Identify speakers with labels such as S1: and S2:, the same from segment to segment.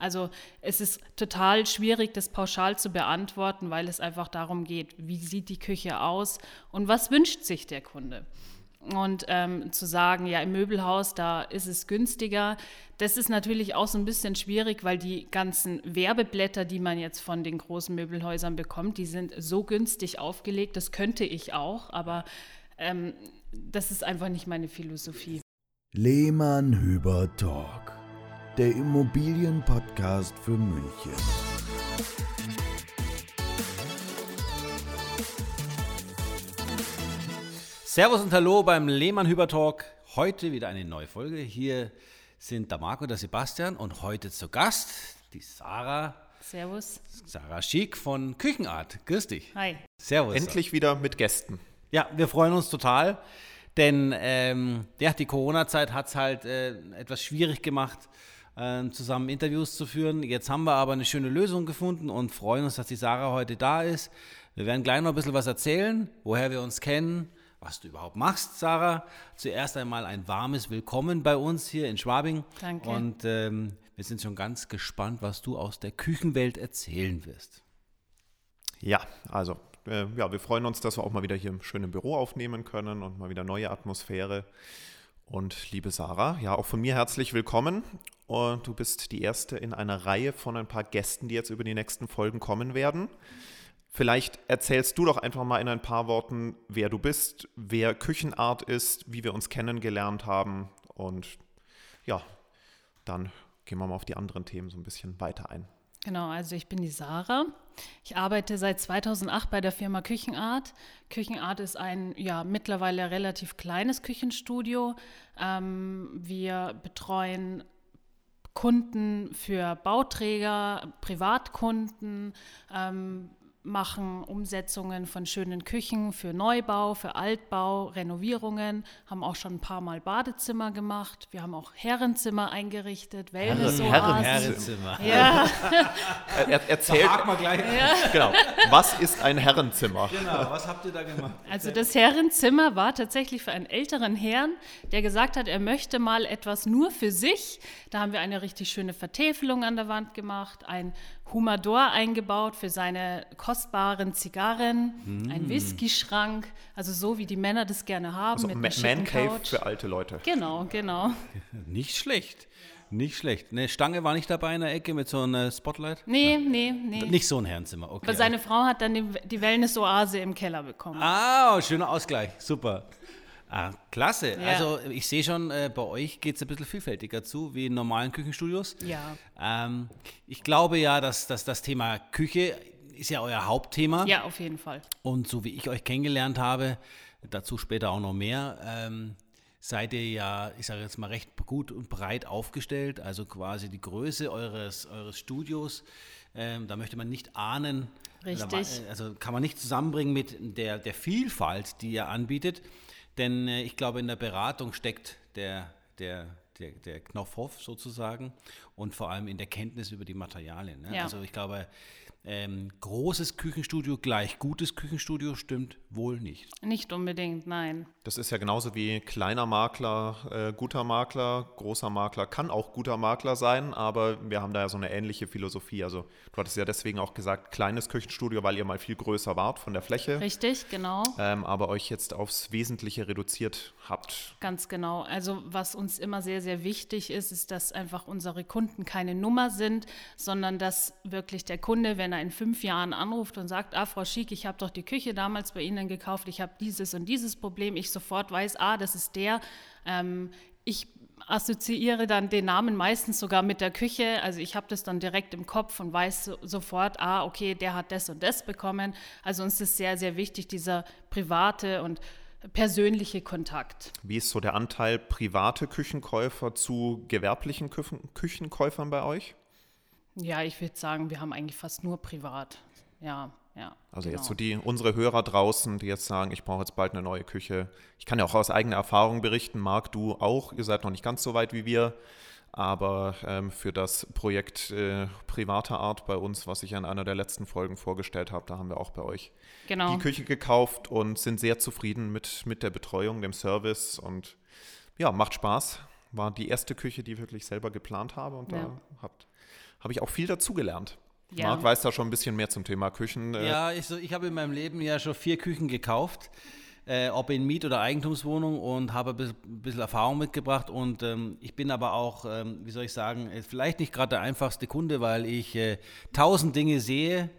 S1: Also es ist total schwierig, das pauschal zu beantworten, weil es einfach darum geht, wie sieht die Küche aus und was wünscht sich der Kunde. Und ähm, zu sagen, ja, im Möbelhaus, da ist es günstiger, das ist natürlich auch so ein bisschen schwierig, weil die ganzen Werbeblätter, die man jetzt von den großen Möbelhäusern bekommt, die sind so günstig aufgelegt, das könnte ich auch, aber ähm, das ist einfach nicht meine Philosophie.
S2: Lehmann Hüber Talk, der Immobilienpodcast für München.
S3: Servus und Hallo beim Lehmann Hüber Talk. Heute wieder eine neue Folge. Hier sind der Marco und der Sebastian und heute zu Gast die Sarah.
S1: Servus.
S3: Sarah Schick von Küchenart. Grüß dich.
S1: Hi.
S3: Servus.
S4: Endlich wieder mit Gästen.
S3: Ja, wir freuen uns total, denn ähm, ja, die Corona-Zeit hat es halt äh, etwas schwierig gemacht, zusammen Interviews zu führen. Jetzt haben wir aber eine schöne Lösung gefunden und freuen uns, dass die Sarah heute da ist. Wir werden gleich noch ein bisschen was erzählen, woher wir uns kennen, was du überhaupt machst, Sarah. Zuerst einmal ein warmes Willkommen bei uns hier in Schwabing.
S1: Danke.
S3: Und ähm, wir sind schon ganz gespannt, was du aus der Küchenwelt erzählen wirst.
S4: Ja, also äh, ja, wir freuen uns, dass wir auch mal wieder hier im schönen Büro aufnehmen können und mal wieder neue Atmosphäre. Und liebe Sarah, ja, auch von mir herzlich willkommen. Und du bist die erste in einer Reihe von ein paar Gästen, die jetzt über die nächsten Folgen kommen werden. Vielleicht erzählst du doch einfach mal in ein paar Worten, wer du bist, wer Küchenart ist, wie wir uns kennengelernt haben. Und ja, dann gehen wir mal auf die anderen Themen so ein bisschen weiter ein.
S1: Genau, also ich bin die Sarah. Ich arbeite seit 2008 bei der Firma Küchenart. Küchenart ist ein ja mittlerweile relativ kleines Küchenstudio. Ähm, wir betreuen Kunden für Bauträger, Privatkunden, ähm, machen Umsetzungen von schönen Küchen für Neubau, für Altbau, Renovierungen, haben auch schon ein paar Mal Badezimmer gemacht. Wir haben auch Herrenzimmer eingerichtet, Wellnessoasen.
S4: Herren-
S3: Herrenzimmer.
S1: Ja,
S4: Er, er, erzählt,
S3: mal gleich.
S4: genau, was ist ein Herrenzimmer?
S3: Genau, was habt ihr da gemacht?
S1: also das Herrenzimmer war tatsächlich für einen älteren Herrn, der gesagt hat, er möchte mal etwas nur für sich. Da haben wir eine richtig schöne Vertäfelung an der Wand gemacht, ein Humidor eingebaut für seine kostbaren Zigarren, ein Whiskyschrank, also so wie die Männer das gerne haben
S4: Also
S1: mit
S4: Man Cave
S1: Couch.
S4: für alte Leute.
S1: Genau, genau.
S3: Nicht schlecht. Nicht schlecht. Eine Stange war nicht dabei in der Ecke mit so einem Spotlight?
S1: Nee, nee, nee.
S3: Nicht so ein Herrenzimmer, okay.
S1: Aber seine Frau hat dann die, die Wellness-Oase im Keller bekommen.
S3: Ah, schöner Ausgleich. Super. Ah, klasse.
S1: Ja.
S3: Also ich sehe schon, äh, bei euch geht es ein bisschen vielfältiger zu, wie in normalen Küchenstudios.
S1: Ja.
S3: Ähm, ich glaube ja, dass, dass das Thema Küche ist ja euer Hauptthema.
S1: Ja, auf jeden Fall.
S3: Und so wie ich euch kennengelernt habe, dazu später auch noch mehr, ähm, seid ihr ja, ich sage jetzt mal, recht gut und breit aufgestellt. Also quasi die Größe eures, eures Studios, ähm, da möchte man nicht ahnen.
S1: Richtig.
S3: Also kann man nicht zusammenbringen mit der, der Vielfalt, die ihr anbietet. Denn äh, ich glaube, in der Beratung steckt der, der, der, der Knopfhoff sozusagen und vor allem in der Kenntnis über die Materialien. Ne?
S1: Ja.
S3: Also ich glaube, ähm, großes Küchenstudio gleich gutes Küchenstudio stimmt wohl nicht.
S1: Nicht unbedingt, nein.
S4: Das ist ja genauso wie kleiner Makler, äh, guter Makler, großer Makler kann auch guter Makler sein, aber wir haben da ja so eine ähnliche Philosophie. Also du hattest ja deswegen auch gesagt, kleines Küchenstudio, weil ihr mal viel größer wart von der Fläche,
S1: Richtig, genau.
S4: ähm, aber euch jetzt aufs Wesentliche reduziert habt.
S1: Ganz genau. Also was uns immer sehr, sehr wichtig ist, ist, dass einfach unsere Kunden keine Nummer sind, sondern dass wirklich der Kunde, wenn er in fünf Jahren anruft und sagt, ah, Frau Schick, ich habe doch die Küche damals bei Ihnen gekauft, ich habe dieses und dieses Problem, ich sofort weiß, ah, das ist der. Ähm, ich assoziiere dann den Namen meistens sogar mit der Küche. Also ich habe das dann direkt im Kopf und weiß so, sofort, ah, okay, der hat das und das bekommen. Also uns ist sehr, sehr wichtig, dieser private und persönliche Kontakt.
S4: Wie ist so der Anteil private Küchenkäufer zu gewerblichen Küchen Küchenkäufern bei euch?
S1: Ja, ich würde sagen, wir haben eigentlich fast nur privat. Ja, ja.
S4: Also
S1: genau.
S4: jetzt so die unsere Hörer draußen, die jetzt sagen, ich brauche jetzt bald eine neue Küche. Ich kann ja auch aus eigener Erfahrung berichten, Marc, du auch. Ihr seid noch nicht ganz so weit wie wir, aber ähm, für das Projekt äh, privater Art bei uns, was ich in einer der letzten Folgen vorgestellt habe, da haben wir auch bei euch
S1: Genau.
S4: die Küche gekauft und sind sehr zufrieden mit, mit der Betreuung, dem Service und ja, macht Spaß. War die erste Küche, die ich wirklich selber geplant habe und
S1: Ja.
S4: da habt, habe ich auch viel dazugelernt.
S1: Ja.
S4: Marc weiß da schon ein bisschen mehr zum Thema Küchen. äh,
S3: Ja, ich, so, ich habe in meinem Leben ja schon vier Küchen gekauft, äh, ob in Miet- oder Eigentumswohnung und habe ein bisschen, ein bisschen Erfahrung mitgebracht. Und ähm, ich bin aber auch, ähm, wie soll ich sagen, äh, vielleicht nicht gerade der einfachste Kunde, weil ich äh, tausend Dinge sehe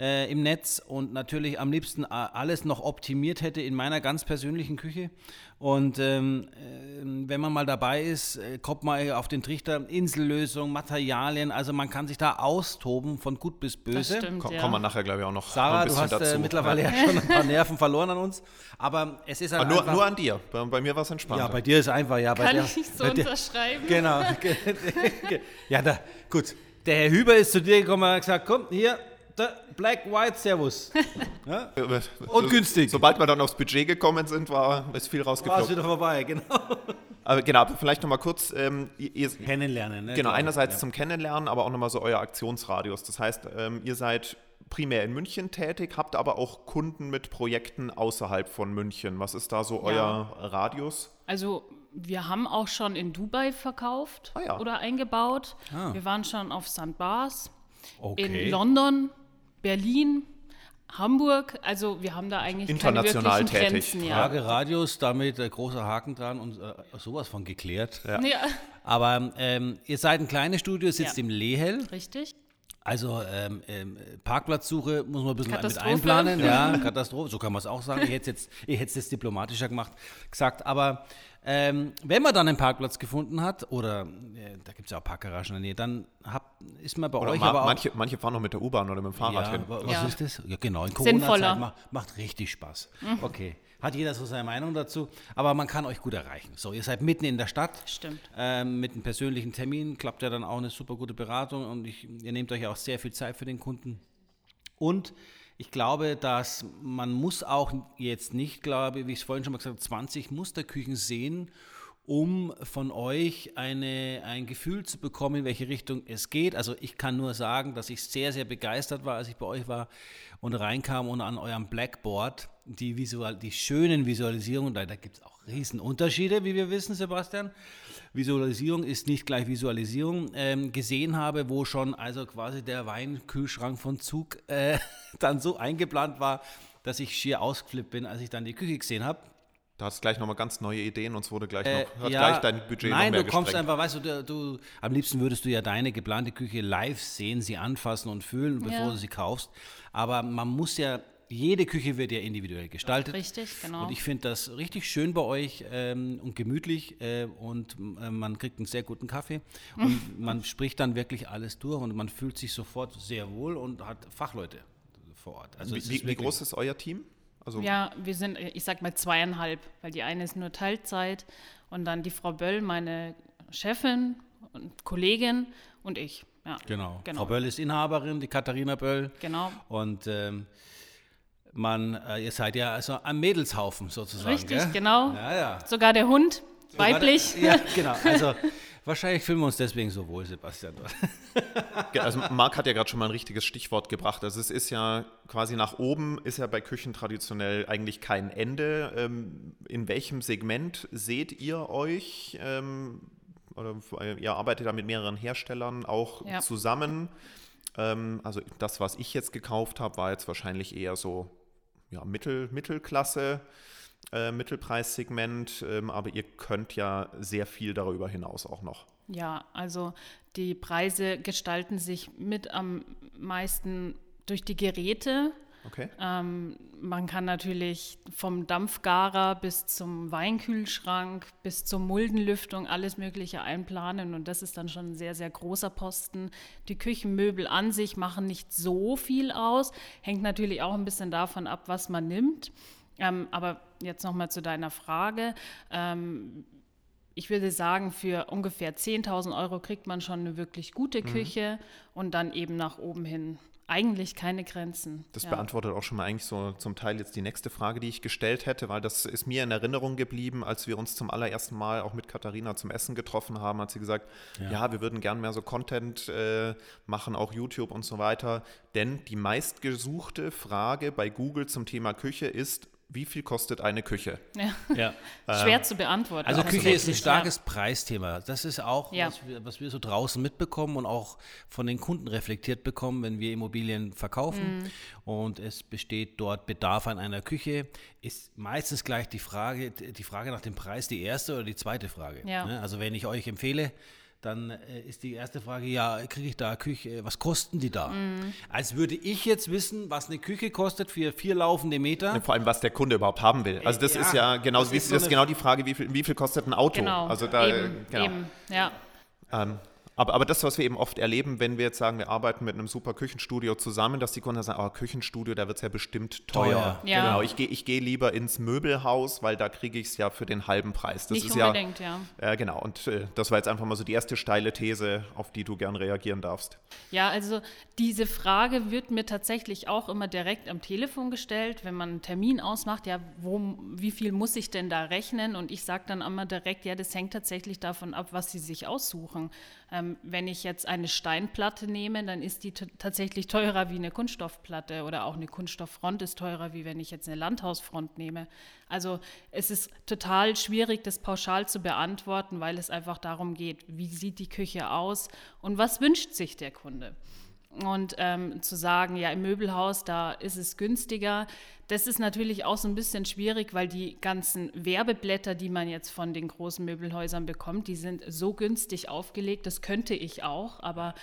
S3: äh, im Netz und natürlich am liebsten a- alles noch optimiert hätte in meiner ganz persönlichen Küche. Und ähm, äh, wenn man mal dabei ist, äh, kommt man auf den Trichter Insellösung, Materialien, also man kann sich da austoben von gut bis
S1: Das
S3: böse.
S1: stimmt,
S4: Ko
S1: ja.
S4: kommen wir nachher, glaube ich, auch noch
S3: Sarah,
S4: ein
S3: du
S4: bisschen
S3: hast
S4: dazu.
S3: äh, mittlerweile ja schon ein paar Nerven verloren an uns. Aber es ist halt
S4: Aber nur,
S3: einfach,
S4: nur an dir. Bei, bei mir war es entspannter.
S3: Ja, bei dir ist einfach, ja. Bei
S1: Kann
S3: der,
S1: ich nicht so
S3: bei dir,
S1: unterschreiben.
S3: Genau. ja, da, gut. Der Herr Hüber ist zu dir gekommen und hat gesagt, komm, hier, der Black White Servus. Ja? Und günstig.
S4: Sobald wir dann aufs Budget gekommen sind, war ist viel
S3: War es wieder vorbei, genau.
S4: Aber genau, vielleicht nochmal kurz, ähm, ihr,
S3: Kennenlernen, ne?
S4: genau,
S3: ich.
S4: einerseits
S3: ja.
S4: zum Kennenlernen, aber auch nochmal so euer Aktionsradius. Das heißt, ähm, ihr seid primär in München tätig, habt aber auch Kunden mit Projekten außerhalb von München. Was ist da so euer Radius?
S1: Also wir haben auch schon in Dubai verkauft
S4: Ah ja.
S1: oder eingebaut.
S3: Ah.
S1: Wir waren schon auf St. Bars,
S3: Okay.
S1: in London, Berlin, Hamburg. Also wir haben da eigentlich
S4: International
S1: keine wirklichen
S4: tätig.
S1: Grenzen. Ja.
S3: Frage Radius, damit äh, großer Haken dran und äh, sowas von geklärt.
S1: Ja.
S3: Aber ähm, ihr seid ein kleines Studio, sitzt
S1: Ja.
S3: im Lehel.
S1: richtig.
S3: Also ähm, ähm, Parkplatzsuche muss man ein bisschen mit einplanen. Ja, Katastrophe, so kann man es auch sagen. Ich hätte es jetzt, ich hätte es jetzt diplomatischer gemacht, gesagt. Aber ähm, wenn man dann einen Parkplatz gefunden hat, oder äh, da gibt es ja auch Parkgaragen in der Nähe, dann hab, ist man bei
S4: Oder
S3: euch
S4: ma
S3: aber auch...
S4: manche, manche fahren noch mit der U-Bahn oder mit dem Fahrrad
S3: ja,
S4: hin.
S3: wa- was
S1: Ja.
S3: ist das? Ja, genau, in. Corona-Zeit macht, macht richtig Spaß. Okay. Hat jeder so seine Meinung dazu, aber man kann euch gut erreichen. So, ihr seid mitten in der Stadt.
S1: Stimmt.
S3: Ähm, mit einem persönlichen Termin klappt ja dann auch eine super gute Beratung und ich, ihr nehmt euch auch sehr viel Zeit für den Kunden. Und ich glaube, dass man muss auch jetzt nicht, glaube ich, wie ich es vorhin schon mal gesagt habe, 20 Musterküchen sehen, um von euch eine, ein Gefühl zu bekommen, in welche Richtung es geht. Also ich kann nur sagen, dass ich sehr, sehr begeistert war, als ich bei euch war und reinkam und an eurem Blackboard die, Visual, die schönen Visualisierungen, da, da gibt es auch riesen Unterschiede, wie wir wissen, Sebastian. Visualisierung ist nicht gleich Visualisierung, ähm, gesehen habe, wo schon also quasi der Weinkühlschrank von Zug äh, dann so eingeplant war, dass ich schier ausgeflippt bin, als ich dann die Küche gesehen habe.
S4: Da hast du gleich nochmal ganz neue Ideen und es wurde gleich
S3: Äh,
S4: noch, hat
S3: ja,
S4: gleich dein Budget
S3: nein,
S4: noch mehr
S3: du kommst einfach, weißt du, du, du, am liebsten würdest du ja deine geplante Küche live sehen, sie anfassen und fühlen, bevor
S1: Ja.
S3: du sie kaufst. Aber man muss ja, jede Küche wird ja individuell gestaltet.
S1: Richtig, genau.
S3: Und ich finde das richtig schön bei euch ähm, und gemütlich äh, und äh, man kriegt einen sehr guten Kaffee und man spricht dann wirklich alles durch und man fühlt sich sofort sehr wohl und hat Fachleute vor Ort. Also
S4: wie, wie, groß ist euer Team? Also
S1: Ja, wir sind, ich sag mal zweieinhalb, weil die eine ist nur Teilzeit und dann die Frau Böll, meine Chefin und Kollegin und ich. Ja,
S3: Genau.
S1: Genau.
S3: Frau Böll ist Inhaberin, die Katharina Böll.
S1: Genau.
S3: Und ähm, man, äh, ihr seid ja also ein Mädelshaufen sozusagen.
S1: Richtig,
S3: gell?
S1: genau.
S3: Ja, ja.
S1: Sogar der Hund, weiblich.
S3: Ja, genau. Also wahrscheinlich fühlen wir uns deswegen so wohl, Sebastian.
S4: Also Marc hat ja gerade schon mal ein richtiges Stichwort gebracht. Also es ist ja quasi nach oben ist ja bei Küchen traditionell eigentlich kein Ende. Ähm, in welchem Segment seht ihr euch? Ähm, oder ihr arbeitet da mit mehreren Herstellern auch
S1: Ja.
S4: zusammen. Ähm, also das, was ich jetzt gekauft habe, war jetzt wahrscheinlich eher so ja, Mittel, Mittelklasse. Äh, Mittelpreissegment, ähm, aber ihr könnt ja sehr viel darüber hinaus auch noch.
S1: Ja, also die Preise gestalten sich mit am meisten durch die Geräte.
S4: Okay.
S1: Ähm, man kann natürlich vom Dampfgarer bis zum Weinkühlschrank bis zur Muldenlüftung alles Mögliche einplanen und das ist dann schon ein sehr, sehr großer Posten. Die Küchenmöbel an sich machen nicht so viel aus, hängt natürlich auch ein bisschen davon ab, was man nimmt. Ähm, aber jetzt nochmal zu deiner Frage. Ähm, ich würde sagen, für ungefähr 10.000 Euro kriegt man schon eine wirklich gute Küche und dann eben nach oben hin eigentlich keine Grenzen.
S4: Das
S1: Ja.
S4: beantwortet auch schon mal eigentlich so zum Teil jetzt die nächste Frage, die ich gestellt hätte, weil das ist mir in Erinnerung geblieben, als wir uns zum allerersten Mal auch mit Katharina zum Essen getroffen haben, hat sie gesagt, ja, wir würden gern mehr so Content äh, machen, auch YouTube und so weiter. Denn die meistgesuchte Frage bei Google zum Thema Küche ist, wie viel kostet eine Küche?
S1: Ja.
S3: Ja.
S1: Schwer zu beantworten.
S3: Also Küche ist ein starkes Preisthema. Das ist auch,
S1: Ja.
S3: was, wir, was wir so draußen mitbekommen und auch von den Kunden reflektiert bekommen, wenn wir Immobilien verkaufen
S1: Mhm.
S3: und es besteht dort Bedarf an einer Küche, ist meistens gleich die Frage, die Frage nach dem Preis die erste oder die zweite Frage.
S1: Ja.
S3: Ne? Also wenn ich euch empfehle, dann äh, ist die erste Frage, ja, kriege ich da Küche, was kosten die da?
S1: Mhm.
S3: Als würde ich jetzt wissen, was eine Küche kostet für vier laufende Meter.
S4: Vor allem, was der Kunde überhaupt haben will. Also das
S3: Ja,
S4: ist ja genau,
S3: das
S4: wie,
S3: ist
S4: das
S3: so eine-
S4: genau die Frage, wie viel, wie viel kostet ein Auto?
S1: Genau,
S4: Also da,
S1: eben,
S4: genau.
S1: eben, ja.
S4: Ähm, aber, aber das, was wir eben oft erleben, wenn wir jetzt sagen, wir arbeiten mit einem super Küchenstudio zusammen, dass die Kunden sagen, oh, Küchenstudio, da wird es ja bestimmt teuer.
S3: Teuer,
S1: Ja.
S4: Genau, ich gehe ich geh lieber ins Möbelhaus, weil da kriege ich es ja für den halben Preis. Das
S1: Nicht
S4: ist
S1: unbedingt, ja.
S4: ja. Äh, genau, und äh, das war jetzt einfach mal so die erste steile These, auf die du gern reagieren darfst.
S1: Ja, also diese Frage wird mir tatsächlich auch immer direkt am Telefon gestellt, wenn man einen Termin ausmacht, ja, wo, wie viel muss ich denn da rechnen? Und ich sage dann immer direkt, ja, das hängt tatsächlich davon ab, was Sie sich aussuchen. Ähm, wenn ich jetzt eine Steinplatte nehme, dann ist die tatsächlich teurer wie eine Kunststoffplatte oder auch eine Kunststofffront ist teurer, wie wenn ich jetzt eine Landhausfront nehme. Also es ist total schwierig, das pauschal zu beantworten, weil es einfach darum geht, wie sieht die Küche aus und was wünscht sich der Kunde. Und ähm, zu sagen, ja, im Möbelhaus, da ist es günstiger, das ist natürlich auch so ein bisschen schwierig, weil die ganzen Werbeblätter, die man jetzt von den großen Möbelhäusern bekommt, die sind so günstig aufgelegt, das könnte ich auch, aber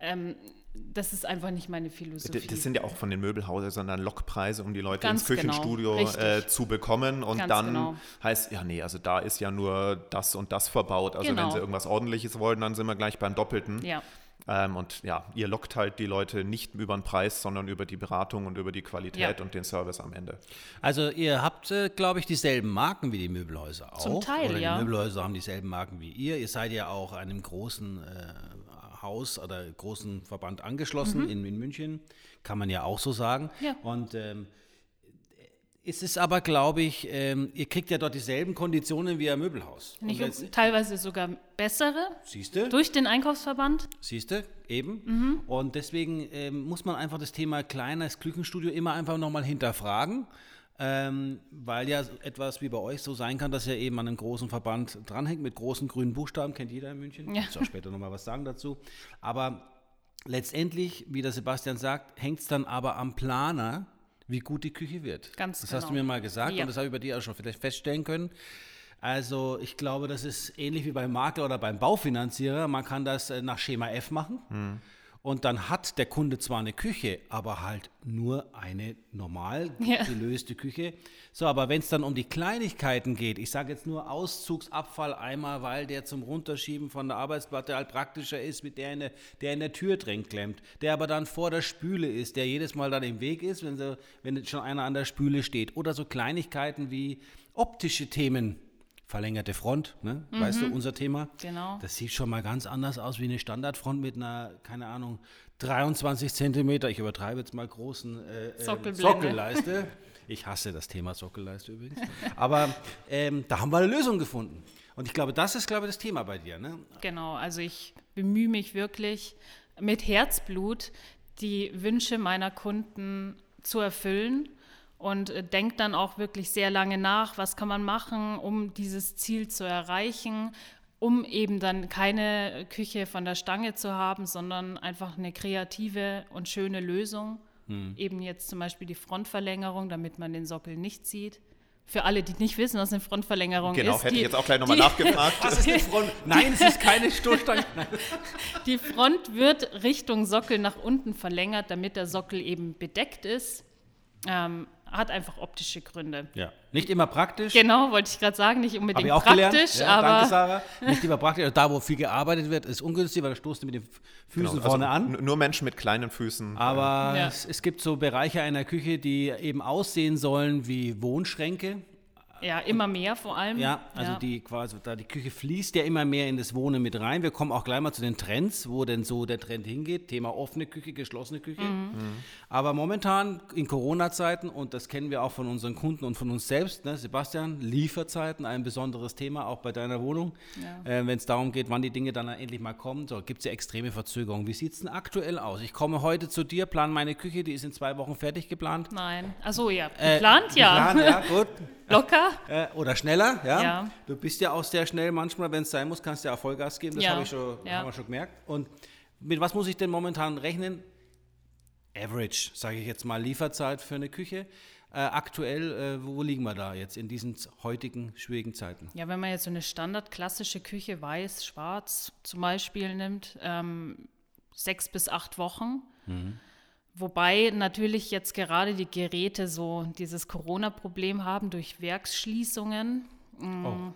S1: ähm, das ist einfach nicht meine Philosophie.
S4: Das sind ja auch von den Möbelhäusern dann Lockpreise, um die Leute
S1: Ganz
S4: ins
S1: genau,
S4: Küchenstudio
S1: richtig.
S4: äh, zu bekommen. Und
S1: Ganz
S4: dann
S1: genau.
S4: heißt, ja, nee, also da ist ja nur das und das verbaut. Also wenn
S1: Genau.
S4: sie irgendwas Ordentliches wollen, dann sind wir gleich beim Doppelten.
S1: ja.
S4: Ähm, und ja, ihr lockt halt die Leute nicht über den Preis, sondern über die Beratung und über die Qualität
S1: Ja.
S4: und den Service am Ende.
S3: Also ihr habt, äh, glaube ich, dieselben Marken wie die Möbelhäuser auch.
S1: Zum Teil,
S3: oder
S1: ja.
S3: Die Möbelhäuser haben dieselben Marken wie ihr. Ihr seid ja auch einem großen äh, Haus oder großen Verband angeschlossen in, in München. Kann man ja auch so sagen.
S1: Mhm. Ja.
S3: Und ähm, es ist aber, glaube ich, ähm, ihr kriegt ja dort dieselben Konditionen wie ein Möbelhaus.
S1: Nicht,
S3: jetzt,
S1: teilweise sogar bessere
S3: siehst du?
S1: durch den Einkaufsverband.
S3: Siehst du, eben.
S1: Mhm.
S3: Und deswegen ähm, muss man einfach das Thema kleines Küchenstudio immer einfach nochmal hinterfragen, ähm, weil ja etwas wie bei euch so sein kann, dass ja eben an einem großen Verband dranhängt mit großen grünen Buchstaben, kennt jeder in München.
S1: Ja.
S3: Ich auch später nochmal was sagen dazu. Aber letztendlich, wie der Sebastian sagt, hängt es dann aber am Planer, wie gut die Küche wird.
S1: Ganz
S3: das hast du
S1: genau.
S3: mir mal gesagt
S1: Ja.
S3: und das habe ich bei dir auch schon vielleicht feststellen können. Also ich glaube, das ist ähnlich wie beim Makler oder beim Baufinanzierer. Man kann das äh, nach Schema F machen. Und dann hat der Kunde zwar eine Küche, aber halt nur eine normal
S1: Ja.
S3: gelöste Küche. So, aber wenn es dann um die Kleinigkeiten geht, ich sage jetzt nur Auszugsabfall einmal, weil der zum Runterschieben von der Arbeitsplatte halt praktischer ist, mit der in der, der in der Tür drin klemmt, der aber dann vor der Spüle ist, der jedes Mal dann im Weg ist, wenn, sie, wenn schon einer an der Spüle steht. Oder so Kleinigkeiten wie optische Themen. Verlängerte Front, ne? weißt du, unser Thema.
S1: Genau.
S3: Das sieht schon mal ganz anders aus wie eine Standardfront mit einer, keine Ahnung, 23 Zentimeter, ich übertreibe jetzt mal großen äh, äh. Sockelleiste. Ich hasse das Thema Sockelleiste übrigens. Aber ähm, da haben wir eine Lösung gefunden. Und ich glaube, das ist, glaube ich, das Thema bei dir. Ne?
S1: Genau, also ich bemühe mich wirklich mit Herzblut, die Wünsche meiner Kunden zu erfüllen und äh, denke dann auch wirklich sehr lange nach, was kann man machen, um dieses Ziel zu erreichen, um eben dann keine Küche von der Stange zu haben, sondern einfach eine kreative und schöne Lösung. Eben jetzt zum Beispiel die Frontverlängerung, damit man den Sockel nicht sieht. Für alle, die nicht wissen, was eine Frontverlängerung
S4: Genau,
S1: ist.
S4: hätte
S1: die,
S4: ich jetzt auch gleich nochmal nachgefragt.
S3: Das ist eine Front. Nein, es ist keine Stoßstange.
S1: Die Front wird Richtung Sockel nach unten verlängert, damit der Sockel eben bedeckt ist. Ähm, hat einfach optische Gründe.
S3: Ja. Nicht immer praktisch.
S1: Genau, wollte ich gerade sagen, nicht unbedingt
S3: ich auch
S1: praktisch,
S3: gelernt. Ja,
S1: aber
S3: danke, Sarah. Nicht immer praktisch. Also Da, wo viel gearbeitet wird, ist ungünstig, weil da stoßt du mit den Füßen
S4: Genau,
S3: vorne
S4: also
S3: an.
S4: Nur Menschen mit kleinen Füßen.
S3: Aber
S1: Ja.
S3: es, es gibt so Bereiche einer Küche, die eben aussehen sollen wie Wohnschränke.
S1: Ja, immer mehr vor allem.
S3: Ja, also
S1: Ja.
S3: die quasi, da die Küche fließt ja immer mehr in das Wohnen mit rein. Wir kommen auch gleich mal zu den Trends, wo denn so der Trend hingeht. Thema offene Küche, geschlossene Küche.
S1: Mhm.
S3: Aber momentan in Corona-Zeiten, und das kennen wir auch von unseren Kunden und von uns selbst, ne, Sebastian, Lieferzeiten, ein besonderes Thema, auch bei deiner Wohnung. Äh, Wenn es darum geht, wann die Dinge dann endlich mal kommen, so gibt es ja extreme Verzögerungen. Wie sieht es denn aktuell aus? Ich komme heute zu dir, plane meine Küche, die ist in zwei Wochen fertig geplant.
S1: Nein. Achso, ja.
S3: Äh,
S1: Geplant, ja.
S3: Geplant, ja, gut.
S1: Locker.
S3: Äh, oder schneller, ja?
S1: Ja.
S3: Du bist ja auch sehr schnell manchmal, wenn es sein muss, kannst du ja auch Vollgas geben, das
S1: Ja,
S3: habe ich schon,
S1: ja.
S3: haben wir schon gemerkt. Und mit was muss ich denn momentan rechnen? Average, sage ich jetzt mal, Lieferzeit für eine Küche. Äh, aktuell, äh, wo liegen wir da jetzt in diesen heutigen schwierigen Zeiten?
S1: Ja, wenn man jetzt so eine standardklassische Küche, weiß, schwarz zum Beispiel nimmt, ähm, sechs bis acht Wochen. Wobei natürlich jetzt gerade die Geräte so dieses Corona-Problem haben durch Werksschließungen.
S3: Oh,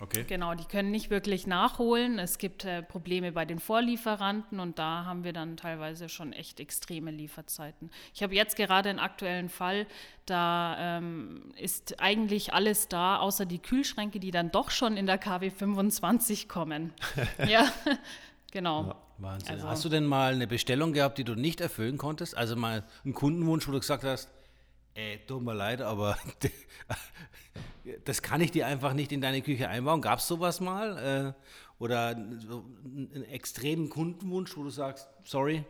S3: okay.
S1: Genau, die können nicht wirklich nachholen. Es gibt äh, Probleme bei den Vorlieferanten und da haben wir dann teilweise schon echt extreme Lieferzeiten. Ich habe jetzt gerade einen aktuellen Fall, da ähm, ist eigentlich alles da, außer die Kühlschränke, die dann doch schon in der KW 25 kommen. ja, genau.
S3: Wahnsinn.
S1: Also-
S3: Hast du denn mal eine Bestellung gehabt, die du nicht erfüllen konntest? Also mal einen Kundenwunsch, wo du gesagt hast, äh, tut mir leid, aber das kann ich dir einfach nicht in deine Küche einbauen. Gab es sowas mal? Äh, oder so einen extremen Kundenwunsch, wo du sagst, sorry?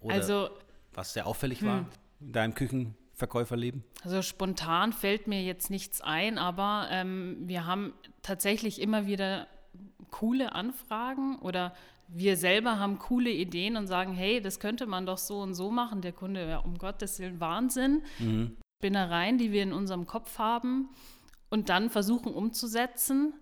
S3: Oder
S1: Also
S3: was sehr auffällig war in deinem Küchenverkäuferleben?
S1: Also spontan fällt mir jetzt nichts ein, aber ähm, wir haben tatsächlich immer wieder coole Anfragen oder wir selber haben coole Ideen und sagen, hey, das könnte man doch so und so machen. Der Kunde, ja, um Gottes Willen, Wahnsinn. Spinnereien, die wir in unserem Kopf haben und dann versuchen umzusetzen.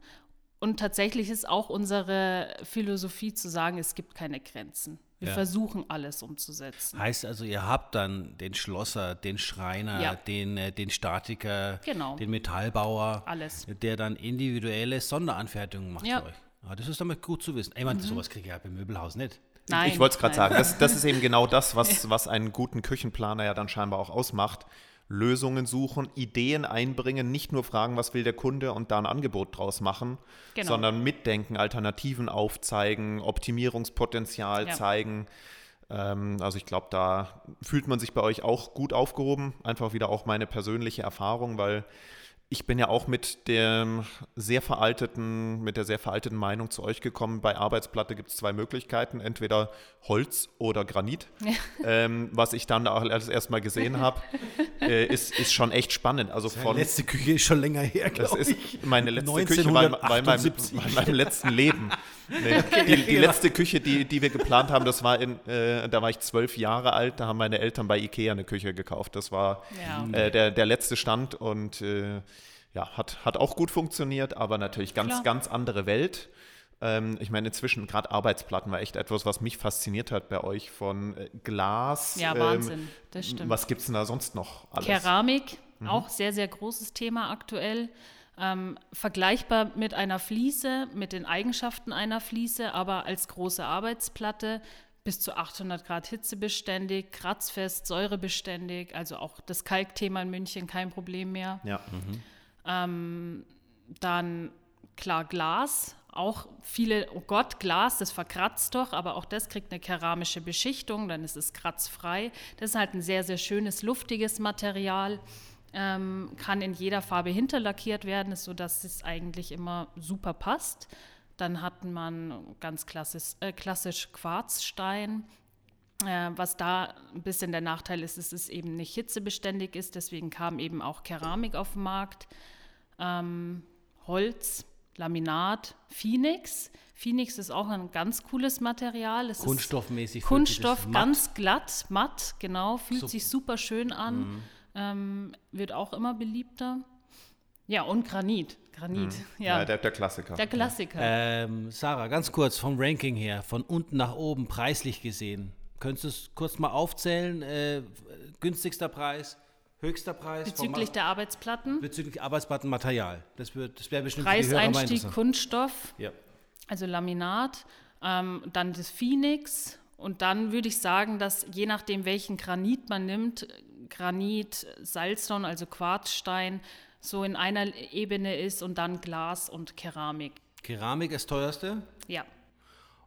S1: Und tatsächlich ist auch unsere Philosophie zu sagen, es gibt keine Grenzen. Wir
S3: Ja.
S1: versuchen alles umzusetzen.
S3: Heißt also, ihr habt dann den Schlosser, den Schreiner,
S1: Ja.
S3: den, äh, den Statiker,
S1: Genau.
S3: den Metallbauer,
S1: Alles.
S3: der dann individuelle Sonderanfertigungen macht
S1: Ja.
S3: für euch. Ja, das ist damit gut zu wissen. Ich meine, sowas kriege ich ja beim Möbelhaus nicht.
S1: Nein,
S4: ich wollte es gerade sagen, das, das ist eben genau das, was, was einen guten Küchenplaner ja dann scheinbar auch ausmacht. Lösungen suchen, Ideen einbringen, nicht nur fragen, was will der Kunde und da ein Angebot draus machen,
S1: Genau.
S4: sondern mitdenken, Alternativen aufzeigen, Optimierungspotenzial
S1: Ja.
S4: zeigen. Ähm, also ich glaube, da fühlt man sich bei euch auch gut aufgehoben. Einfach wieder auch meine persönliche Erfahrung, weil ich bin ja auch mit dem sehr veralteten, mit der sehr veralteten Meinung zu euch gekommen. Bei Arbeitsplatte gibt es zwei Möglichkeiten, entweder Holz oder Granit. Ähm, was ich dann auch als erstmal gesehen habe, äh, ist, ist schon echt spannend. Also
S3: Die
S4: von
S3: letzte Küche ist schon länger her,
S4: das
S3: glaube
S4: ist
S3: ich.
S4: meine letzte Küche bei, bei, meinem,
S3: 1978.
S4: bei meinem letzten Leben. Nee, die, die letzte Küche, die, die wir geplant haben, das war in, äh, da war ich zwölf Jahre alt, da haben meine Eltern bei Ikea eine Küche gekauft. Das war
S1: Ja.
S4: äh, der, der letzte Stand und äh, ja, hat, hat auch gut funktioniert, aber natürlich ganz,
S1: Klar.
S4: ganz andere Welt. Ähm, ich meine, inzwischen gerade Arbeitsplatten war echt etwas, was mich fasziniert hat bei euch von äh, Glas.
S1: Ja,
S4: ähm,
S1: Wahnsinn, das stimmt.
S4: Was gibt es denn da sonst noch alles?
S1: Keramik, auch sehr, sehr großes Thema aktuell. Ähm, vergleichbar mit einer Fliese, mit den Eigenschaften einer Fliese, aber als große Arbeitsplatte bis zu 800 Grad hitzebeständig, kratzfest, säurebeständig, also auch das Kalkthema in München kein Problem mehr.
S4: Ja.
S1: Dann klar Glas, auch viele, oh Gott, Glas, das verkratzt doch, aber auch das kriegt eine keramische Beschichtung, dann ist es kratzfrei. Das ist halt ein sehr, sehr schönes, luftiges Material, ähm, kann in jeder Farbe hinterlackiert werden, sodass es eigentlich immer super passt. Dann hat man ganz klassisch, äh, klassisch Quarzstein. Äh, was da ein bisschen der Nachteil ist, ist, dass es eben nicht hitzebeständig ist. Deswegen kam eben auch Keramik auf den Markt. Ähm, Holz, Laminat, Phoenix. Phoenix ist auch ein ganz cooles Material. Es
S3: Kunststoffmäßig.
S1: Ist Kunststoff, ganz glatt, matt, genau. Fühlt
S3: Super.
S1: sich super schön an.
S3: Mhm.
S1: Ähm, wird auch immer beliebter. Ja, und Granit. Granit,
S3: Mhm.
S1: ja.
S4: Ja, der, der Klassiker.
S1: der Klassiker.
S3: Ähm, Sarah, ganz kurz vom Ranking her, von unten nach oben, preislich gesehen. Könntest du es kurz mal aufzählen? Äh, günstigster Preis, höchster Preis?
S1: Bezüglich der Arbeitsplatten.
S3: bezüglich Arbeitsplattenmaterial. Das, wird- das wäre bestimmt
S1: Preiseinstieg. Kunststoff,
S3: Ja.
S1: also Laminat, ähm, dann das Phoenix und dann würde ich sagen, dass je nachdem, welchen Granit man nimmt, Granit, Salzton, also Quarzstein, so in einer Ebene ist und dann Glas und Keramik.
S3: Keramik ist teuerste?
S1: Ja.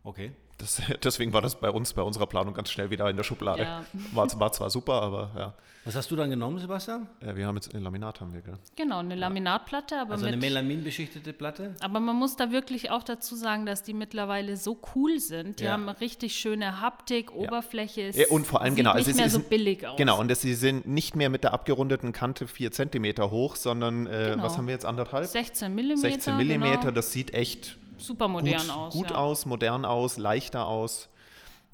S3: Okay.
S4: Das, deswegen war das bei uns, bei unserer Planung ganz schnell wieder in der Schublade.
S1: Ja.
S4: War, war zwar super, aber ja.
S3: Was hast du dann genommen, Sebastian?
S4: ja. Wir haben jetzt ein Laminat, haben wir, gell?
S1: Genau, eine Laminatplatte, aber
S3: Also
S1: mit
S3: eine melaminbeschichtete Platte?
S1: Aber man muss da wirklich auch dazu sagen, dass die mittlerweile so cool sind. Die
S3: Ja.
S1: haben richtig schöne Haptik, Oberfläche.
S4: Ja, und vor allem,
S1: sieht
S4: genau,
S1: nicht
S4: also
S1: mehr
S4: sie
S1: so billig aus.
S4: Genau, und das, sie sind nicht mehr mit der abgerundeten Kante 4 cm hoch, sondern, äh,
S1: Genau.
S4: was haben wir jetzt, anderthalb?
S1: 16 mm.
S4: 16 mm,
S1: genau.
S4: das sieht echt
S1: super
S4: gut,
S1: modern aus.
S4: gut
S1: ja.
S4: aus, modern aus, leichter aus.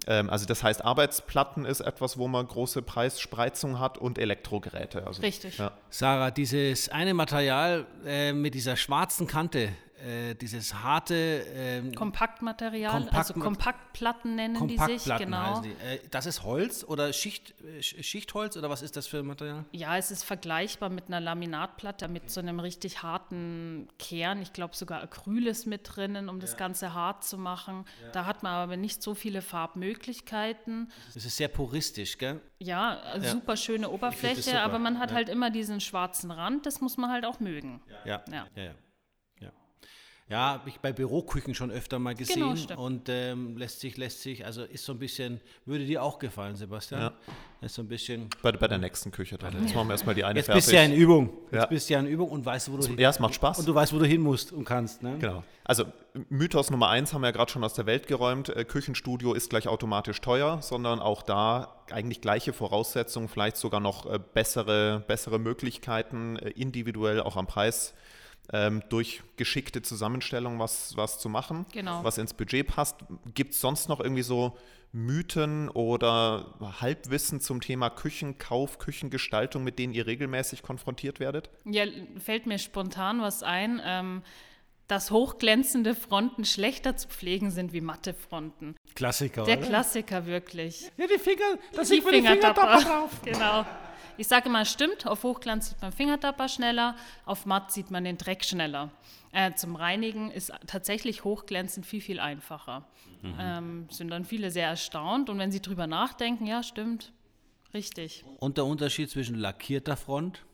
S4: Ähm, also das heißt, Arbeitsplatten ist etwas, wo man große Preisspreizung hat und Elektrogeräte. Also,
S1: Richtig.
S4: Ja.
S3: Sarah, dieses eine Material äh, mit dieser schwarzen Kante, äh, dieses harte ähm,
S1: Kompaktmaterial,
S3: Kompakt-
S1: also Kompaktplatten nennen die sich.
S3: Kompaktplatten
S1: Genau.
S3: die. Äh, das ist Holz oder Schicht, äh, Sch- Schichtholz oder was ist das für ein Material?
S1: Ja, es ist vergleichbar mit einer Laminatplatte mit so einem richtig harten Kern. Ich glaube sogar Acryl ist mit drinnen, um das Ganze hart zu machen. Da hat man aber nicht so viele Farbmöglichkeiten.
S3: Das ist sehr puristisch, gell?
S1: Ja,
S3: Ja.
S1: super schöne Oberfläche,
S3: super,
S1: aber man hat
S3: ja.
S1: halt immer diesen schwarzen Rand, das muss man halt auch mögen.
S3: Ja.
S1: Ja.
S3: Ja, ja. ja. Ja, habe ich bei Büroküchen schon öfter mal gesehen
S1: Genau, stimmt.
S3: und ähm, lässt sich, lässt sich, also ist so ein bisschen, würde dir auch gefallen, Sebastian?
S4: Ja.
S3: Ist so ein bisschen,
S4: Bei, bei der nächsten Küche dann. Jetzt machen wir erstmal die eine
S3: jetzt
S4: fertig.
S3: bist du ja in Übung, jetzt
S4: Ja.
S3: bist du ja in Übung und weißt, wo du hin,
S4: ja, es macht Spaß.
S3: und du weißt, wo du hin musst und kannst, ne?
S4: Genau. Also Mythos Nummer eins haben wir ja gerade schon aus der Welt geräumt. Äh, Küchenstudio ist gleich automatisch teuer, sondern auch da eigentlich gleiche Voraussetzungen, vielleicht sogar noch äh, bessere, bessere Möglichkeiten, äh, individuell auch am Preis ähm, durch geschickte Zusammenstellung was, was zu machen,
S1: Genau.
S4: was ins Budget passt. Gibt es sonst noch irgendwie so Mythen oder Halbwissen zum Thema Küchenkauf, Küchengestaltung, mit denen ihr regelmäßig konfrontiert werdet?
S1: Ja, fällt mir spontan was ein, ähm, dass hochglänzende Fronten schlechter zu pflegen sind wie matte Fronten.
S3: Klassiker,
S1: Der
S3: oder?
S1: Klassiker wirklich.
S3: Ja, die Finger, da sieht man die.
S1: Fingertapper
S3: drauf.
S1: Genau. Ich sage immer, stimmt, auf Hochglanz sieht man Fingertapper schneller, auf matt sieht man den Dreck schneller. Äh, zum Reinigen ist tatsächlich hochglänzend viel, viel einfacher. Ähm, sind dann viele sehr erstaunt und wenn sie drüber nachdenken, ja, stimmt, richtig.
S3: Und der Unterschied zwischen lackierter Front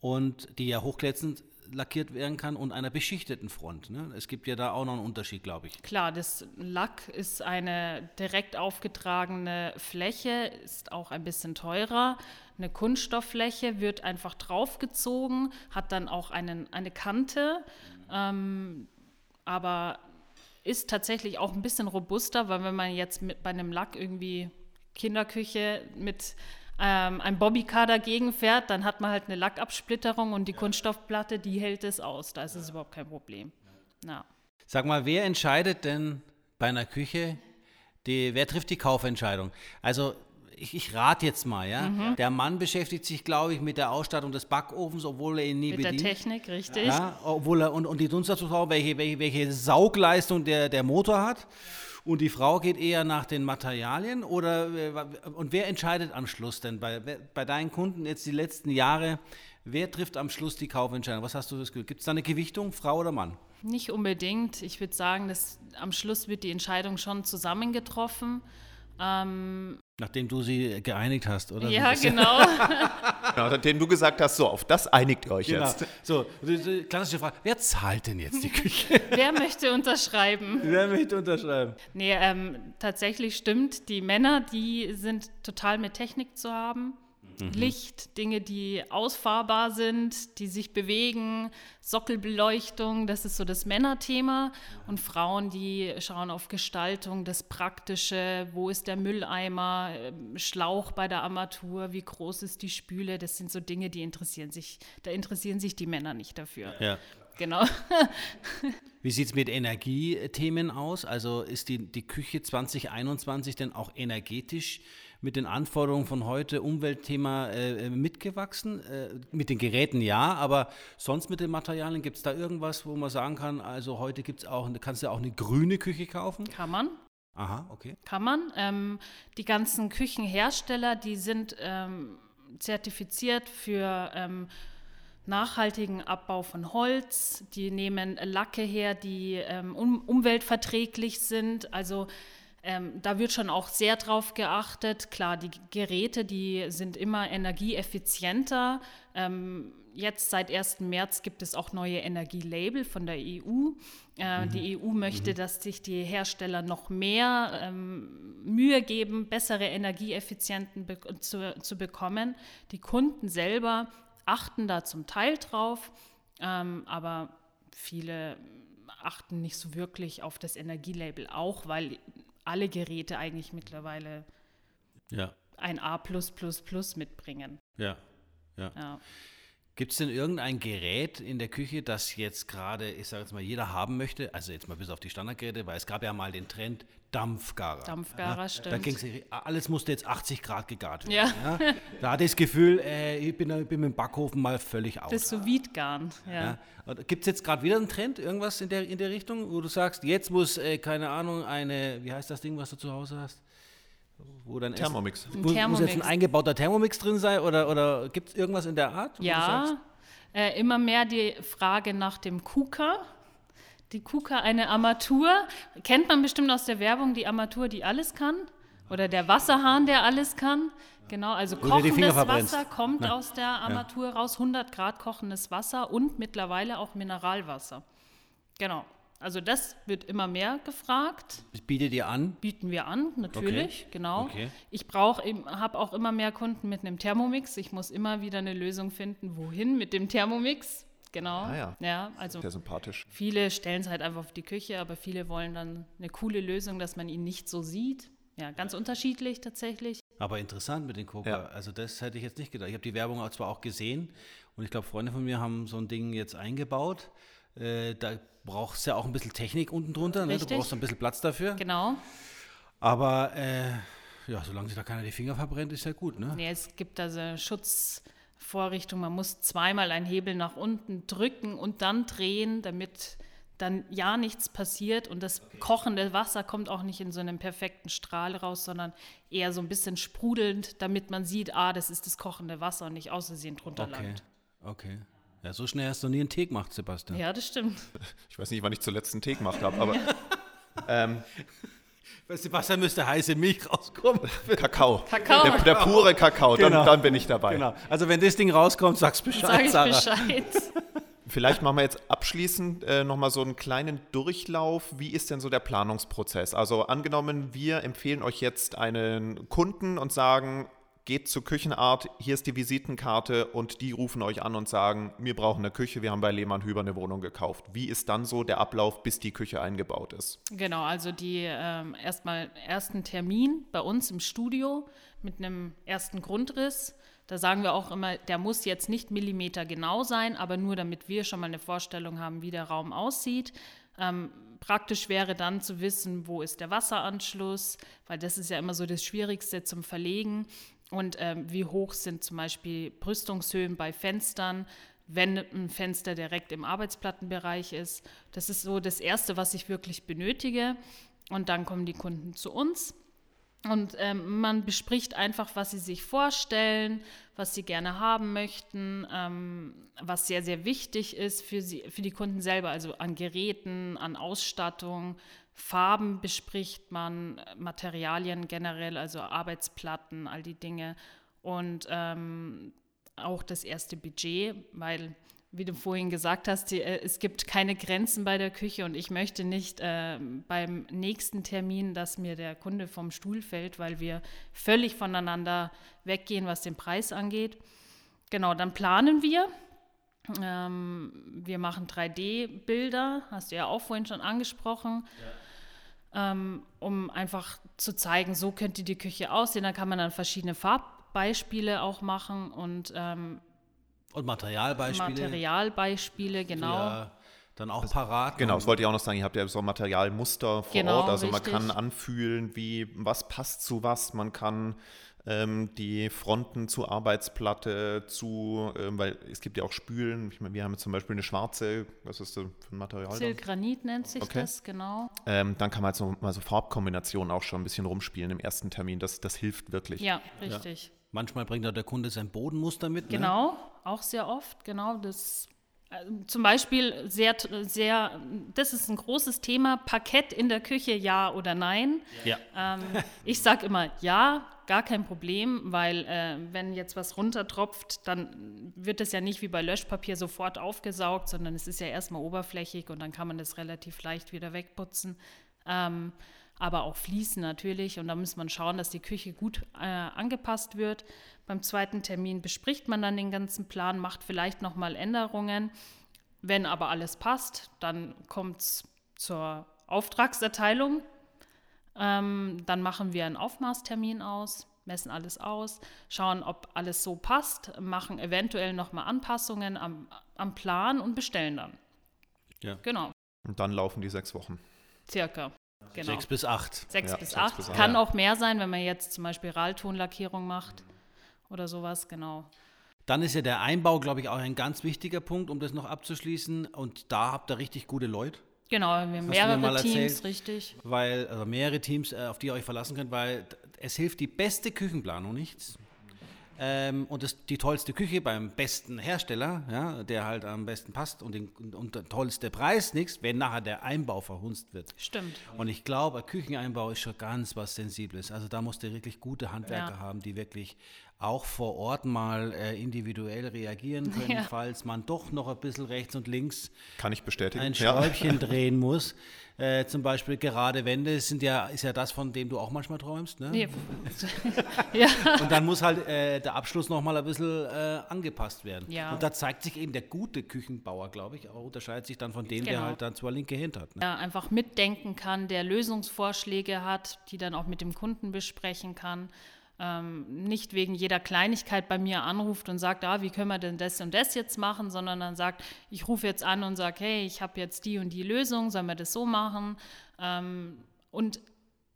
S3: und die ja hochglänzend lackiert werden kann und einer beschichteten Front. Ne? Es gibt ja da auch noch einen Unterschied, glaube ich.
S1: Klar, das Lack ist eine direkt aufgetragene Fläche, ist auch ein bisschen teurer. Eine Kunststofffläche wird einfach draufgezogen, hat dann auch einen, eine Kante, ähm, aber ist tatsächlich auch ein bisschen robuster, weil wenn man jetzt mit, bei einem Lack irgendwie Kinderküche mit ähm, einem Bobbycar dagegen fährt, dann hat man halt eine Lackabsplitterung und die Kunststoffplatte, die hält es aus. Da ist es überhaupt kein Problem. Ja.
S3: Sag mal, wer entscheidet denn bei einer Küche, die, wer trifft die Kaufentscheidung? Also ich, ich rate jetzt mal, ja.
S1: Mhm.
S3: Der Mann beschäftigt sich, glaube ich, mit der Ausstattung des Backofens, obwohl er ihn nie
S1: Mit der
S3: bedient.
S1: Technik, richtig.
S3: Ja, obwohl er, und, und die Dunstabzugshaube, welche, welche, welche Saugleistung der, der Motor hat. Und die Frau geht eher nach den Materialien oder äh, und wer entscheidet am Schluss denn bei, bei deinen Kunden jetzt die letzten Jahre, wer trifft am Schluss die Kaufentscheidung? Was hast du das Gefühl? Gibt es da eine Gewichtung, Frau oder Mann?
S1: Nicht unbedingt. Ich würde sagen, dass am Schluss wird die Entscheidung schon zusammengetroffen. Ähm,
S3: Nachdem du sie geeinigt hast, oder?
S1: ja,
S3: Das-
S1: genau.
S4: Genau, dem du gesagt hast, so, auf das einigt ihr euch
S3: Genau.
S4: jetzt.
S3: So, klassische Frage, wer zahlt denn jetzt die Küche?
S1: Wer möchte unterschreiben?
S3: wer möchte unterschreiben?
S1: Nee, ähm, tatsächlich stimmt. Die Männer, die sind total mit Technik zu haben. Licht, Dinge, die ausfahrbar sind, die sich bewegen, Sockelbeleuchtung, das ist so das Männerthema. Und Frauen, die schauen auf Gestaltung, das Praktische, wo ist der Mülleimer, ähm, Schlauch bei der Armatur, wie groß ist die Spüle, das sind so Dinge, die interessieren sich, da interessieren sich die Männer nicht dafür.
S3: Ja.
S1: Genau.
S3: Wie sieht es mit Energiethemen aus? Also ist die, die Küche 2021 denn auch energetisch mit den Anforderungen von heute, Umweltthema, äh, mitgewachsen? Äh, mit den Geräten ja, aber sonst mit den Materialien, gibt es da irgendwas, wo man sagen kann, also heute gibt's auch, kannst du auch eine grüne Küche kaufen?
S1: Kann man.
S3: Aha, okay.
S1: Kann man. Ähm, die ganzen Küchenhersteller, die sind ähm, zertifiziert für ähm, nachhaltigen Abbau von Holz. Die nehmen Lacke her, die ähm, um, umweltverträglich sind. Also ähm, da wird schon auch sehr drauf geachtet. Klar, die Geräte, die sind immer energieeffizienter. Ähm, jetzt seit 1. März gibt es auch neue Energielabel von der EU. Äh, mhm. Die EU möchte, mhm. dass sich die Hersteller noch mehr ähm, Mühe geben, bessere Energieeffizienten be zu, zu bekommen. Die Kunden selber achten da zum Teil drauf, ähm, aber viele achten nicht so wirklich auf das Energielabel auch, weil alle Geräte eigentlich mittlerweile ja. ein A mitbringen.
S3: Ja. ja. Gibt es denn irgendein Gerät in der Küche, das jetzt gerade, ich sage jetzt mal, jeder haben möchte? Also jetzt mal bis auf die Standardgeräte, weil es gab ja mal den Trend Dampfgarer.
S1: Dampfgarer, ja, stimmt.
S3: Da ging's, alles musste jetzt 80 Grad gegart werden. Ja. ja. Da hatte ich das Gefühl, äh, ich, bin, ich bin mit dem Backofen mal völlig aus.
S1: Das sous vide ja.
S3: ja. Gibt es jetzt gerade wieder einen Trend, irgendwas in der, in der Richtung, wo du sagst, jetzt muss, äh, keine Ahnung, eine, wie heißt das Ding, was du zu Hause hast?
S4: Wo dann Thermomix.
S3: Ist, muss, Thermomix. muss jetzt ein eingebauter Thermomix drin sein oder, oder gibt es irgendwas in der Art?
S1: Ja, äh, immer mehr die Frage nach dem KUKA. Die KUKA, eine Armatur. Kennt man bestimmt aus der Werbung, die Armatur, die alles kann? Oder der Wasserhahn, der alles kann? Genau, also kochendes Wasser kommt Nein. aus der Armatur ja. raus, 100 Grad kochendes Wasser und mittlerweile auch Mineralwasser. Genau. Also das wird immer mehr gefragt.
S3: Das bietet ihr an?
S1: Bieten wir an, natürlich, okay. genau. Okay. Ich habe auch immer mehr Kunden mit einem Thermomix. Ich muss immer wieder eine Lösung finden, wohin mit dem Thermomix. Genau.
S4: Ah, ja.
S1: ja, also
S4: Sehr sympathisch.
S1: Viele stellen es halt einfach auf die Küche, aber viele wollen dann eine coole Lösung, dass man ihn nicht so sieht. Ja, ganz unterschiedlich tatsächlich.
S3: Aber interessant mit den Coca. Ja. Also das hätte ich jetzt nicht gedacht. Ich habe die Werbung zwar auch gesehen und ich glaube, Freunde von mir haben so ein Ding jetzt eingebaut. Äh, da brauchst du ja auch ein bisschen Technik unten drunter. Ne? Du brauchst ein bisschen Platz dafür.
S1: Genau.
S3: Aber äh, ja, solange sich da keiner die Finger verbrennt, ist ja gut. Ne?
S1: Nee, es gibt also Schutzvorrichtungen. Man muss zweimal einen Hebel nach unten drücken und dann drehen, damit dann ja nichts passiert und das okay. kochende Wasser kommt auch nicht in so einem perfekten Strahl raus, sondern eher so ein bisschen sprudelnd, damit man sieht, ah, das ist das kochende Wasser und nicht außersehen drunter
S3: okay.
S1: langt.
S3: Okay. Ja, so schnell hast du nie einen Tee gemacht, Sebastian.
S1: Ja, das stimmt.
S4: Ich weiß nicht, wann ich zuletzt einen Tee gemacht habe, aber. ähm,
S3: Bei Sebastian müsste heiße Milch rauskommen.
S4: Kakao. Kakao. Der, der pure Kakao, genau. dann, dann, bin ich dabei. Genau.
S3: Also wenn das Ding rauskommt, sagst Bescheid,
S1: Sag ich Sarah. Bescheid.
S4: Vielleicht machen wir jetzt abschließend äh, nochmal so einen kleinen Durchlauf. Wie ist denn so der Planungsprozess? Also angenommen, wir empfehlen euch jetzt einen Kunden und sagen, geht zur Küchenart, hier ist die Visitenkarte und die rufen euch an und sagen, wir brauchen eine Küche, wir haben bei Lehmann Hüber eine Wohnung gekauft. Wie ist dann so der Ablauf, bis die Küche eingebaut ist?
S1: Genau, also die ähm, erstmal ersten Termin bei uns im Studio mit einem ersten Grundriss. Da sagen wir auch immer, der muss jetzt nicht Millimeter genau sein, aber nur damit wir schon mal eine Vorstellung haben, wie der Raum aussieht. Ähm, praktisch wäre dann zu wissen, wo ist der Wasseranschluss, weil das ist ja immer so das Schwierigste zum Verlegen. Und ähm, wie hoch sind zum Beispiel Brüstungshöhen bei Fenstern, wenn ein Fenster direkt im Arbeitsplattenbereich ist. Das ist so das Erste, was ich wirklich benötige. Und dann kommen die Kunden zu uns. Und ähm, man bespricht einfach, was sie sich vorstellen, was sie gerne haben möchten, ähm, was sehr, sehr wichtig ist für, sie, für die Kunden selber, also an Geräten, an Ausstattung, Farben bespricht man, Materialien generell, also Arbeitsplatten, all die Dinge. Und ähm, auch das erste Budget, weil, wie du vorhin gesagt hast, die, äh, es gibt keine Grenzen bei der Küche und ich möchte nicht äh, beim nächsten Termin, dass mir der Kunde vom Stuhl fällt, weil wir völlig voneinander weggehen, was den Preis angeht. Genau, dann planen wir. Ähm, wir machen 3D-Bilder, hast du ja auch vorhin schon angesprochen. Ja ähm, um einfach zu zeigen, so könnte die Küche aussehen. Da kann man dann verschiedene Farbbeispiele auch machen und, ähm,
S3: und Materialbeispiele.
S1: Materialbeispiele, genau.
S3: Ja, dann auch parat.
S4: Genau, das wollte ich auch noch sagen. Ihr habt ja so Materialmuster vor genau, Ort. Also richtig. man kann anfühlen, wie was passt zu was. Man kann ähm, die Fronten zur Arbeitsplatte, zu, ähm, weil es gibt ja auch Spülen. Ich meine, wir haben jetzt zum Beispiel eine schwarze, was ist das für ein Material?
S1: Silgranit nennt sich okay. das, genau.
S4: Ähm, dann kann man jetzt noch mal so Farbkombinationen auch schon ein bisschen rumspielen im ersten Termin. Das, das hilft wirklich.
S1: Ja, richtig. Ja.
S3: Manchmal bringt auch der Kunde sein Bodenmuster mit.
S1: Ne? Genau, ne? auch sehr oft, genau. Das Zum Beispiel sehr, sehr, das ist ein großes Thema, Parkett in der Küche, ja oder nein.
S3: Ja.
S1: Ähm, ich sage immer ja, gar kein Problem, weil äh, wenn jetzt was runtertropft, dann wird es ja nicht wie bei Löschpapier sofort aufgesaugt, sondern es ist ja erstmal oberflächig und dann kann man das relativ leicht wieder wegputzen. Ähm, aber auch Fließen natürlich. Und da muss man schauen, dass die Küche gut äh, angepasst wird. Beim zweiten Termin bespricht man dann den ganzen Plan, macht vielleicht nochmal Änderungen. Wenn aber alles passt, dann kommt es zur Auftragserteilung. Ähm, dann machen wir einen Aufmaßtermin aus, messen alles aus, schauen, ob alles so passt, machen eventuell nochmal Anpassungen am, am Plan und bestellen dann.
S3: Ja.
S1: Genau,
S4: Und dann laufen die sechs Wochen.
S1: circa. Genau.
S3: Sechs bis acht.
S1: Sechs
S4: Ja,
S1: bis
S4: sechs
S1: acht.
S4: bis.
S1: Kann
S3: Ja.
S1: auch mehr sein, wenn man jetzt zum Beispiel Raltonlackierung macht oder sowas, genau.
S3: Dann ist ja der Einbau, glaube ich, auch ein ganz wichtiger Punkt, um das noch abzuschließen. Und da habt ihr richtig gute Leute,
S1: Genau, wir haben
S3: mir
S1: mehrere
S3: mal
S1: Teams,
S3: erzählt.
S1: richtig.
S3: weil also mehrere Teams, äh, auf die ihr euch verlassen könnt, weil es hilft die beste Küchenplanung nichts. Ähm, und das, die tollste Küche beim besten Hersteller, ja, der halt am besten passt und, den, und der tollste Preis nichts, wenn nachher der Einbau verhunzt wird.
S1: Stimmt.
S3: Und ich glaube, ein Kücheneinbau ist schon ganz was Sensibles. Also da musst du wirklich gute Handwerker
S1: Ja.
S3: haben, die wirklich auch vor Ort mal äh, individuell reagieren können,
S1: Ja.
S3: falls man doch noch ein bisschen rechts und links
S4: Kann ich bestätigen.
S3: ein
S4: ja.
S3: Schräubchen drehen muss. Äh, zum Beispiel gerade Wände sind ja, ist ja das, von dem du auch manchmal träumst. Ne?
S1: Nee. ja,
S3: Und dann muss halt äh, der Abschluss nochmal ein bisschen äh, angepasst werden.
S1: Ja.
S3: Und da zeigt sich eben der gute Küchenbauer, glaube ich, auch unterscheidet sich dann von dem, der
S1: Genau.
S3: halt dann zwar linke Hand hat. Ne?
S1: ja, einfach mitdenken kann, der Lösungsvorschläge hat, die dann auch mit dem Kunden besprechen kann. Ähm, nicht wegen jeder Kleinigkeit bei mir anruft und sagt, ah, wie können wir denn das und das jetzt machen, sondern dann sagt, ich rufe jetzt an und sage, hey, ich habe jetzt die und die Lösung, sollen wir das so machen? Ähm, und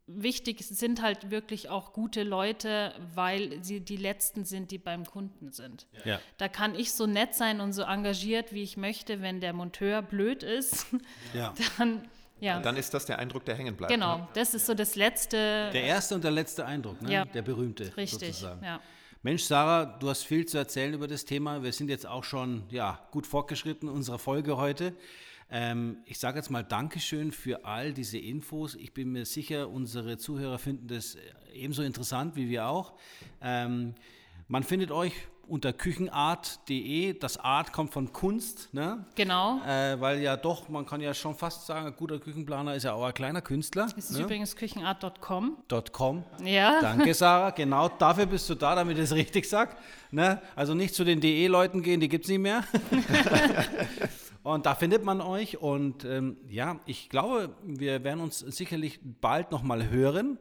S1: wichtig sind halt wirklich auch gute Leute, weil sie die Letzten sind, die beim Kunden sind.
S3: Ja.
S1: Da kann ich so nett sein und so engagiert, wie ich möchte, wenn der Monteur blöd ist,
S3: Ja.
S1: dann, ja,
S4: Dann ist das der Eindruck, der hängen bleibt. Ne?
S1: genau, das ist so das letzte,
S3: Der erste und der letzte Eindruck, ne?
S1: Ja.
S3: der berühmte.
S1: richtig,
S3: Sozusagen.
S1: ja.
S3: Mensch, Sarah, du hast viel zu erzählen über das Thema. Wir sind jetzt auch schon ja, gut fortgeschritten in unserer Folge heute. Ähm, ich sage jetzt mal Dankeschön für all diese Infos. Ich bin mir sicher, unsere Zuhörer finden das ebenso interessant wie wir auch. Ähm, man findet euch unter küchenart.de. Das Art kommt von Kunst, ne?
S1: Genau.
S3: Äh, weil ja doch, man kann ja schon fast sagen, ein guter Küchenplaner ist ja auch ein kleiner Künstler.
S1: Das ist
S3: ne?
S1: übrigens küchenart.com.
S3: .com.
S1: Ja.
S3: Danke, Sarah. Genau dafür bist du da, damit ich es richtig sage. Ne? Also nicht zu den DE-Leuten gehen, die gibt es nicht mehr. und da findet man euch. Und ähm, ja, ich glaube, wir werden uns sicherlich bald nochmal hören.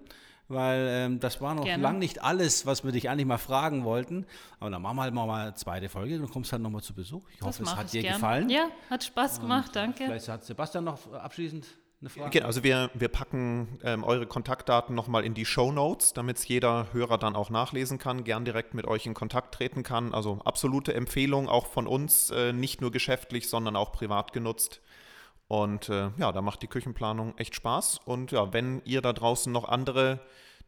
S3: Weil ähm, das war noch
S1: Gerne.
S3: lang nicht alles, was wir dich eigentlich mal fragen wollten. Aber dann machen wir halt mal eine zweite Folge. Dann kommst du halt nochmal zu Besuch. Ich
S1: das
S3: hoffe, es hat dir
S1: gern.
S3: gefallen.
S1: Ja, hat Spaß gemacht, danke.
S3: Vielleicht hat Sebastian noch abschließend eine Frage.
S4: Genau, also wir, wir packen ähm, eure Kontaktdaten nochmal in die Show Notes, damit es jeder Hörer dann auch nachlesen kann, gern direkt mit euch in Kontakt treten kann. Also absolute Empfehlung auch von uns, äh, nicht nur geschäftlich, sondern auch privat genutzt. Und äh, ja, da macht die Küchenplanung echt Spaß. Und ja, wenn ihr da draußen noch andere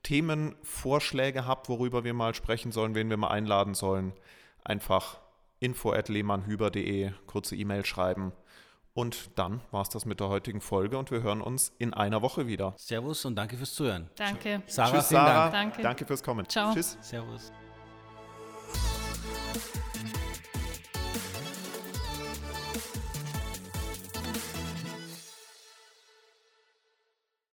S4: Themenvorschläge habt, worüber wir mal sprechen sollen, wen wir mal einladen sollen, einfach info.lehmannhüber.de, kurze E-Mail schreiben. Und dann war es das mit der heutigen Folge und wir hören uns in einer Woche wieder.
S3: Servus und danke fürs Zuhören.
S1: Danke.
S3: Sarah,
S4: Tschüss, Sarah.
S3: Dank.
S1: Danke.
S4: Danke fürs Kommen.
S1: Ciao.
S4: Tschüss.
S3: Servus.